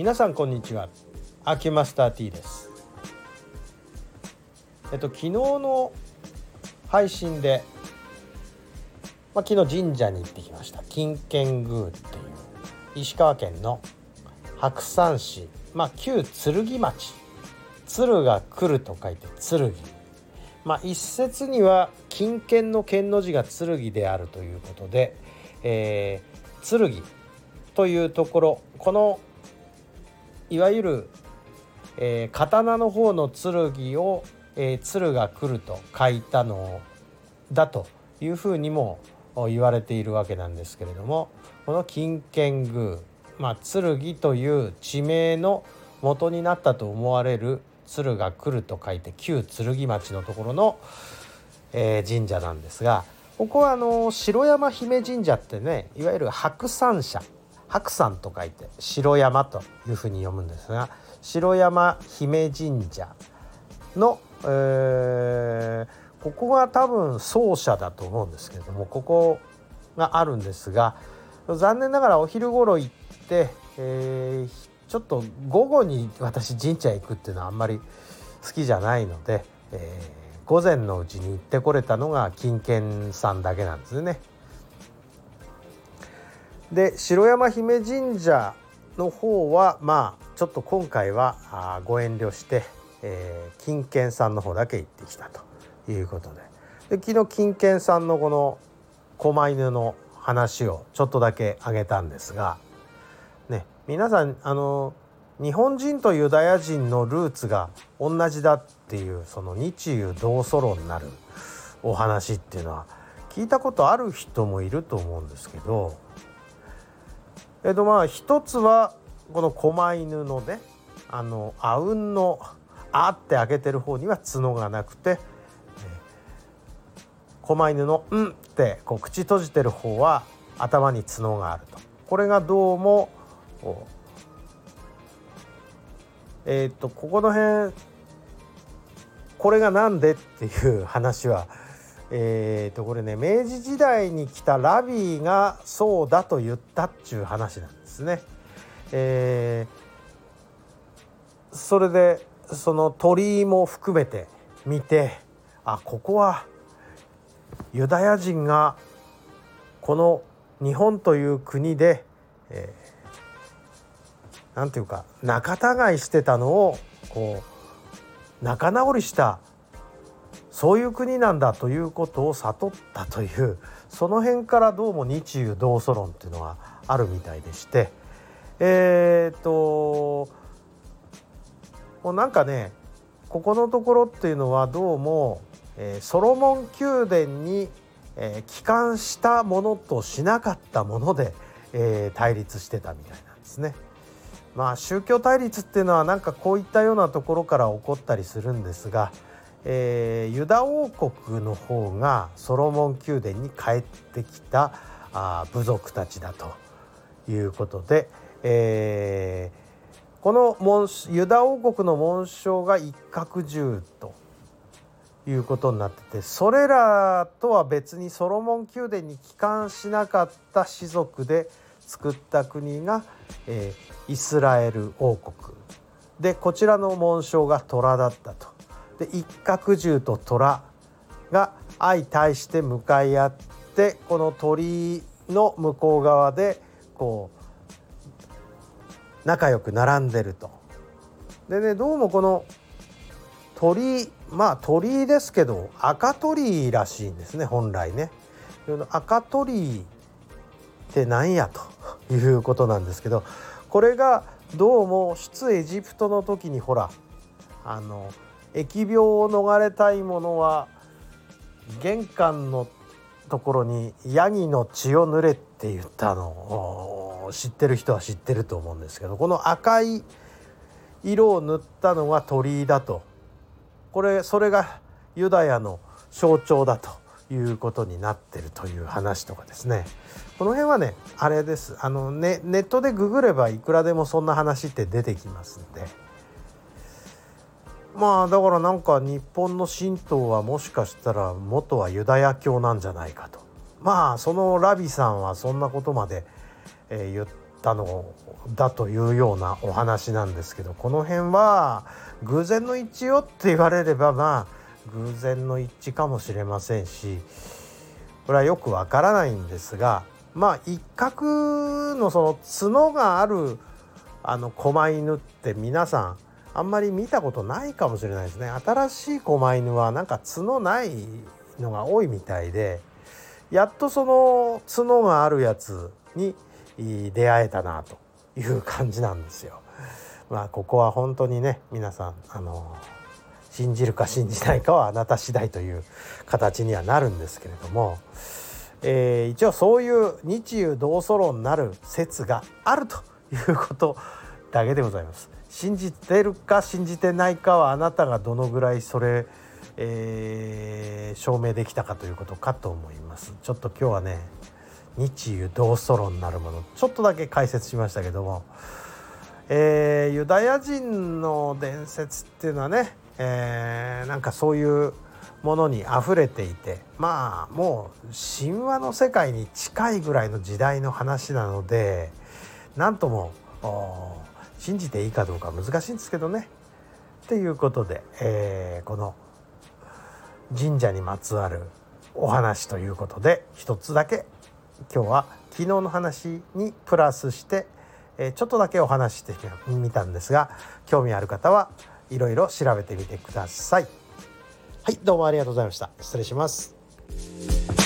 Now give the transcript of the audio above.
皆さんこんにちは。アキュマスター T です。えっと昨日の配信で、まあ、昨日神社に行ってきました。金剣宮っていう石川県の白山市まあ旧剣町。鶴が来ると書いて剣。まあ一説には金剣の剣の字が剣であるということで、えー、剣というところこのいわゆる、えー、刀の方の剣を、えー、鶴が来ると書いたのだというふうにも言われているわけなんですけれどもこの金剣宮、まあ、剣という地名の元になったと思われる鶴が来ると書いて旧剣町のところの、えー、神社なんですがここはあの城山姫神社ってねいわゆる白山社白山と書いて城山というふうに読むんですが城山姫神社の、えー、ここが多分奏者だと思うんですけれどもここがあるんですが残念ながらお昼頃行って、えー、ちょっと午後に私神社へ行くっていうのはあんまり好きじゃないので、えー、午前のうちに行ってこれたのが金券さんだけなんですね。で城山姫神社の方はまあちょっと今回はご遠慮して、えー、金券さんの方だけ行ってきたということで。で昨日金券さんのこの狛犬の話をちょっとだけ挙げたんですが、ね、皆さんあの日本人とユダヤ人のルーツが同じだっていうその日ユ同祖論になるお話っていうのは聞いたことある人もいると思うんですけどえっとまあ一つはこの狛犬のねあのあうんの「あ」って開けてる方には角がなくて狛犬の「ん」ってこう口閉じてる方は頭に角があると。これがどうもえっ、とここの辺これが何でっていう話はえー、とこれね明治時代に来たラビーがそうだと言ったっちゅう話なんですね。えー、それでその鳥居も含めて見てあここはユダヤ人がこの日本という国で、えー、なんていうか仲違いしてたのをこう仲直りしたそういう国なんだということを悟ったというその辺からどうも日中同祖論っていうのはあるみたいでしてえー、っともうなんかねここのところっていうのはどうも、えー、ソロモン宮殿に、えー、帰還したものとしなかったもので、えー、対立してたみたいなんですね。まあ宗教対立っていうのはなんかこういったようなところから起こったりするんですが、えー、ユダ王国の方がソロモン宮殿に帰ってきたあ部族たちだということで、えー、この紋ユダ王国の紋章が一角獣ということになっててそれらとは別にソロモン宮殿に帰還しなかった氏族で作った国が、えー、イスラエル王国でこちらの紋章が虎だったと。で一角獣と虎が相対して向かい合ってこの鳥居の向こう側でこう仲良く並んでると。でねどうもこの鳥まあ鳥居ですけど赤鳥居らしいんですね本来ね。赤鳥居って何やということなんですけどこれがどうも出エジプトの時にほらあの疫病を逃れたい者は玄関のところにヤギの血を塗れって言ったのを知ってる人は知ってると思うんですけどこの赤い色を塗ったのが鳥居だと。これそれがユダヤの象徴だということになってるという話とかですね。この辺はねあれです。あのネネットでググればいくらでもそんな話って出てきますんで。まあだからなんか日本の神道はもしかしたら元はユダヤ教なんじゃないかと。まあそのラビさんはそんなことまで、えー、言ったのだというようなお話なんですけどこの辺は偶然の一致よって言われればまあ偶然の一致かもしれませんしこれはよくわからないんですがまあ一角のその角があるあの狛犬って皆さんあんまり見たことないかもしれないですね新しい狛犬はなんか角ないのが多いみたいでやっとその角があるやつに出会えたなという感じなんですよ。まあここは本当にね皆さんあの信じるか信じないかはあなた次第という形にはなるんですけれども、えー、一応そういう日中同祖論なる説があるということだけでございます。信じてるか信じてないかはあなたがどのぐらいそれ、えー、証明できたかということかと思います。ちょっと今日はね日ユ同ソロになるものちょっとだけ解説しましたけども、えー、ユダヤ人の伝説っていうのはね、えー、なんかそういうものにあふれていてまあもう神話の世界に近いぐらいの時代の話なので何とも信じていいかどうか難しいんですけどね。ということで、えー、この神社にまつわるお話ということで一つだけ今日は昨日の話にプラスして、えちょっとだけお話してみたんですが興味ある方はいろいろ調べてみてください。はいどうもありがとうございました失礼します。